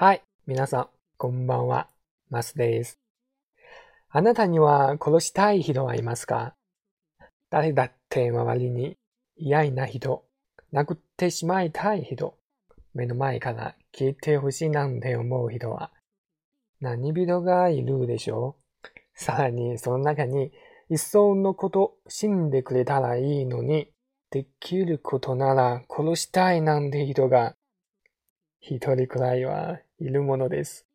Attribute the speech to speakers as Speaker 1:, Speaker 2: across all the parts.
Speaker 1: はい、皆さん、こんばんは。マスです。あなたには殺したい人はいますか？誰だって周りに嫌な人、殴ってしまいたい人、目の前から消えてほしいなんて思う人は何人がいるでしょう？さらにその中にいっそのこと死んでくれたらいいのに、できることなら殺したいなんて人が 一人くらいはいるものです。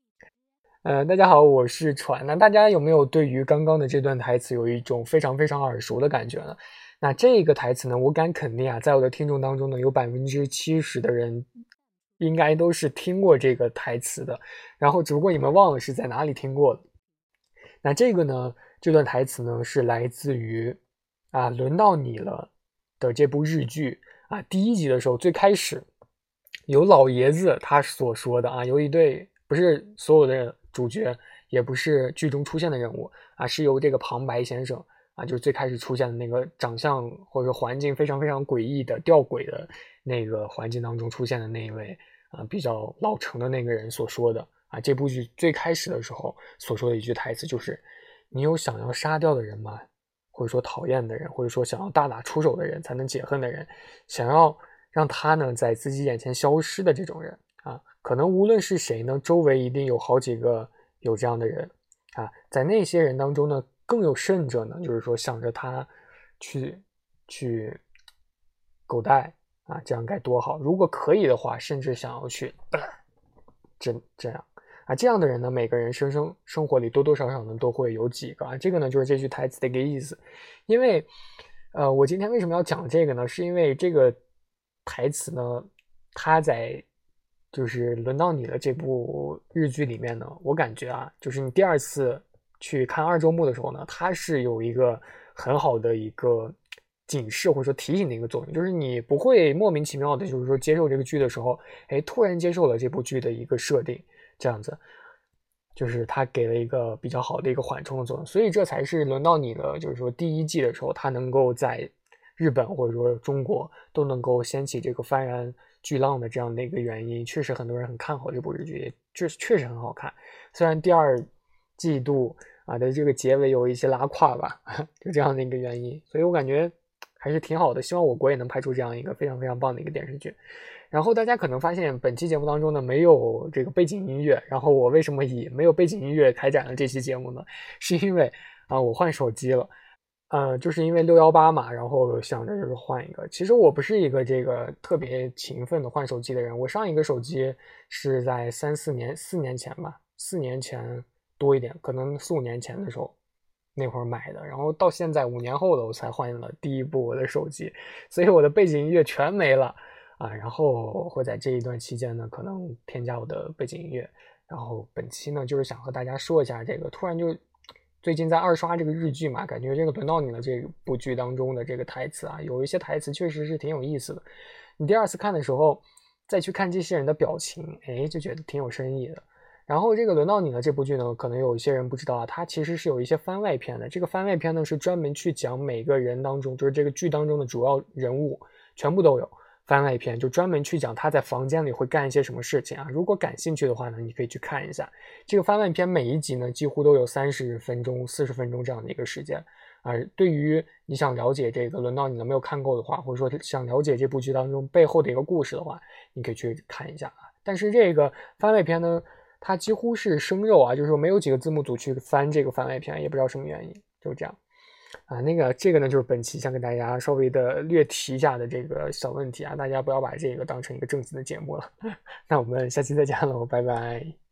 Speaker 1: 呃，大家好，我是船。那大家有没有对于刚刚的这段台词有一种非常非常耳熟的感觉呢？那这个台词呢，我敢肯定啊，在我的听众当中呢，有百分之七十的人应该都是听过这个台词的。然后只不过你们忘了是在哪里听过的。那这个呢？这段台词呢，是来自于啊，轮到你了的这部日剧啊，第一集的时候最开始 有老爷子他所说的啊，有一对不是所有的主角，也不是剧中出现的人物啊，是由这个旁白先生啊，就是最开始出现的那个长相或者说环境非常非常诡异的吊诡的那个环境当中出现的那一位啊，比较老成的那个人所说的啊，这部剧最开始的时候所说的一句台词就是。你有想要杀掉的人吗？或者说讨厌的人，或者说想要大打出手的人才能解恨的人，想要让他呢在自己眼前消失的这种人啊，可能无论是谁呢，周围一定有好几个有这样的人啊，在那些人当中呢，更有甚者呢，就是说想着他去去狗带啊，这样该多好！如果可以的话，甚至想要去这这样。啊，这样的人呢，每个人生生生活里多多少少呢都会有几个啊。这个呢就是这句台词的一个意思。因为，呃，我今天为什么要讲这个呢？是因为这个台词呢，它在就是轮到你的这部日剧里面呢，我感觉啊，就是你第二次去看二周目的时候呢，它是有一个很好的一个警示或者说提醒的一个作用，就是你不会莫名其妙的，就是说接受这个剧的时候，哎，突然接受了这部剧的一个设定。这样子，就是他给了一个比较好的一个缓冲的作用，所以这才是轮到你的，就是说第一季的时候，他能够在日本或者说中国都能够掀起这个幡然巨浪的这样的一个原因。确实很多人很看好这部日剧，确实确实很好看。虽然第二季度啊的这个结尾有一些拉胯吧，就这样的一个原因，所以我感觉还是挺好的。希望我国也能拍出这样一个非常非常棒的一个电视剧。然后大家可能发现本期节目当中呢没有这个背景音乐，然后我为什么以没有背景音乐开展了这期节目呢？是因为啊我换手机了，呃就是因为六幺八嘛，然后想着就是换一个。其实我不是一个这个特别勤奋的换手机的人，我上一个手机是在三四年四年前吧，四年前多一点，可能四五年前的时候那会儿买的，然后到现在五年后了我才换了第一部我的手机，所以我的背景音乐全没了。啊，然后会在这一段期间呢，可能添加我的背景音乐。然后本期呢，就是想和大家说一下这个，突然就最近在二刷这个日剧嘛，感觉这个轮到你了这部剧当中的这个台词啊，有一些台词确实是挺有意思的。你第二次看的时候，再去看这些人的表情，哎，就觉得挺有深意的。然后这个轮到你了这部剧呢，可能有一些人不知道啊，它其实是有一些番外篇的。这个番外篇呢，是专门去讲每个人当中，就是这个剧当中的主要人物，全部都有。番外篇就专门去讲他在房间里会干一些什么事情啊！如果感兴趣的话呢，你可以去看一下这个番外篇。每一集呢，几乎都有三十分钟、四十分钟这样的一个时间啊。对于你想了解这个轮到你了没有看够的话，或者说想了解这部剧当中背后的一个故事的话，你可以去看一下啊。但是这个番外篇呢，它几乎是生肉啊，就是说没有几个字幕组去翻这个番外篇，也不知道什么原因，就这样。啊，那个这个呢，就是本期想给大家稍微的略提一下的这个小问题啊，大家不要把这个当成一个正经的节目了。那我们下期再见喽，拜拜。